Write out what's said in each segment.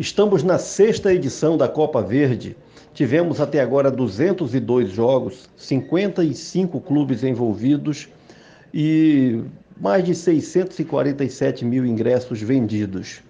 Estamos na sexta edição da Copa Verde. Tivemos até agora 202 jogos, 55 clubes envolvidos e mais de 647 mil ingressos vendidos.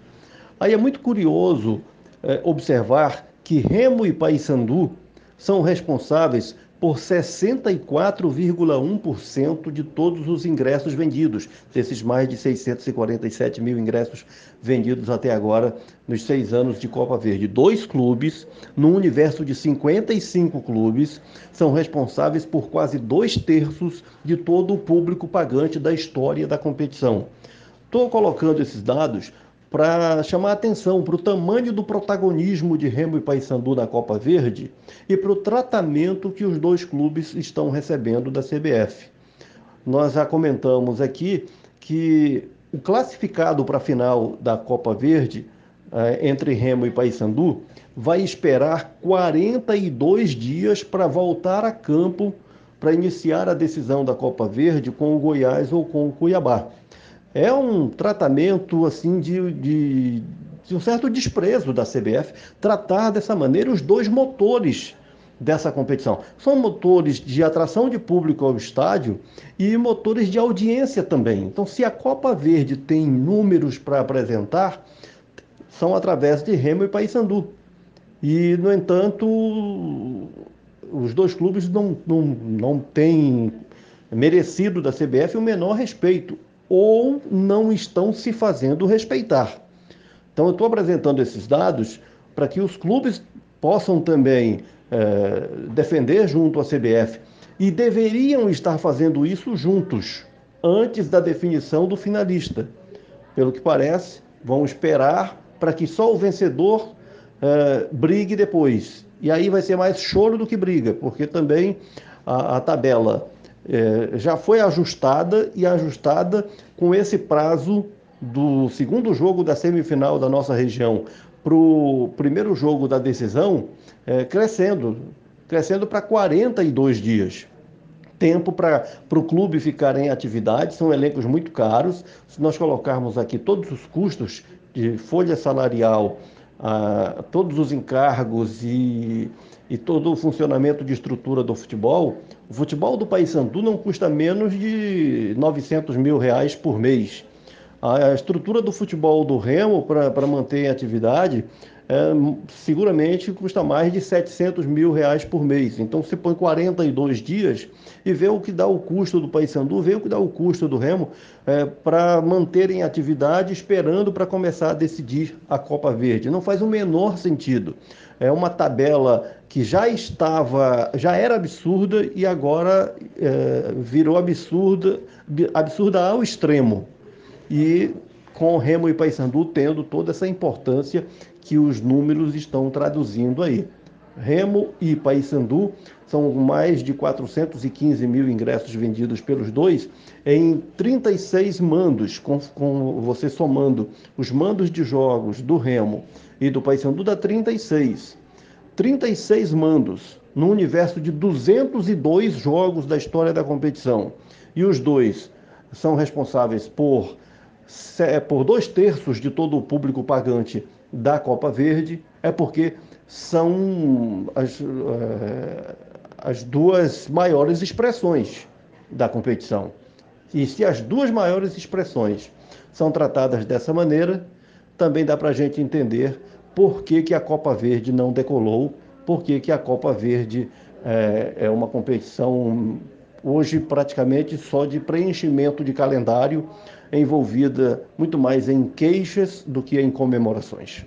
Aí é muito curioso é, observar que Remo e Paysandu são responsáveis por 64,1% de todos os ingressos vendidos, desses mais de 647 mil ingressos vendidos até agora nos seis anos de Copa Verde. Dois clubes, num universo de 55 clubes, são responsáveis por quase dois terços de todo o público pagante da história da competição. Estou colocando esses dados para chamar atenção para o tamanho do protagonismo de Remo e Paysandu na Copa Verde e para o tratamento que os dois clubes estão recebendo da CBF. Nós já comentamos aqui que o classificado para a final da Copa Verde eh, entre Remo e Paysandu vai esperar 42 dias para voltar a campo para iniciar a decisão da Copa Verde com o Goiás ou com o Cuiabá é um tratamento assim de, de, de, um certo desprezo da CBF tratar dessa maneira os dois motores dessa competição. São motores de atração de público ao estádio e motores de audiência também. Então, se a Copa Verde tem números para apresentar, são através de Remo e Paysandu. E, no entanto, os dois clubes não, não, não têm merecido da CBF o menor respeito ou não estão se fazendo respeitar. Então, eu estou apresentando esses dados para que os clubes possam também é, defender junto à CBF e deveriam estar fazendo isso juntos, antes da definição do finalista. Pelo que parece, vão esperar para que só o vencedor é, brigue depois. E aí vai ser mais choro do que briga, porque também a, a tabela é, já foi ajustada e ajustada com esse prazo do segundo jogo da semifinal da nossa região para o primeiro jogo da decisão é, crescendo, crescendo para 42 dias. Tempo para o clube ficar em atividade, são elencos muito caros. Se nós colocarmos aqui todos os custos de folha salarial, ah, todos os encargos e e todo o funcionamento de estrutura do futebol, o futebol do Paysandu não custa menos de 900 mil reais por mês. A estrutura do futebol do Remo para manter em atividade é, seguramente custa mais de 700 mil reais por mês. Então você põe 42 dias e vê o que dá o custo do Paysandu, vê o que dá o custo do Remo é, para manter em atividade, esperando para começar a decidir a Copa Verde. Não faz o menor sentido. É uma tabela que já estava, já era absurda e agora é, virou absurda, absurda ao extremo. E com Remo e Paysandu tendo toda essa importância que os números estão traduzindo aí. Remo e Paysandu são mais de 415 mil ingressos vendidos pelos dois em 36 mandos, com, com você somando os mandos de jogos do Remo e do Paysandu dá 36. 36 mandos no universo de 202 jogos da história da competição. E os dois são responsáveis por, por dois terços de todo o público pagante da Copa Verde, é porque são as, eh, as duas maiores expressões da competição. E se as duas maiores expressões são tratadas dessa maneira, também dá para a gente entender por que, que a Copa Verde não decolou, por que, que a Copa Verde é, é uma competição hoje praticamente só de preenchimento de calendário, envolvida muito mais em queixas do que em comemorações.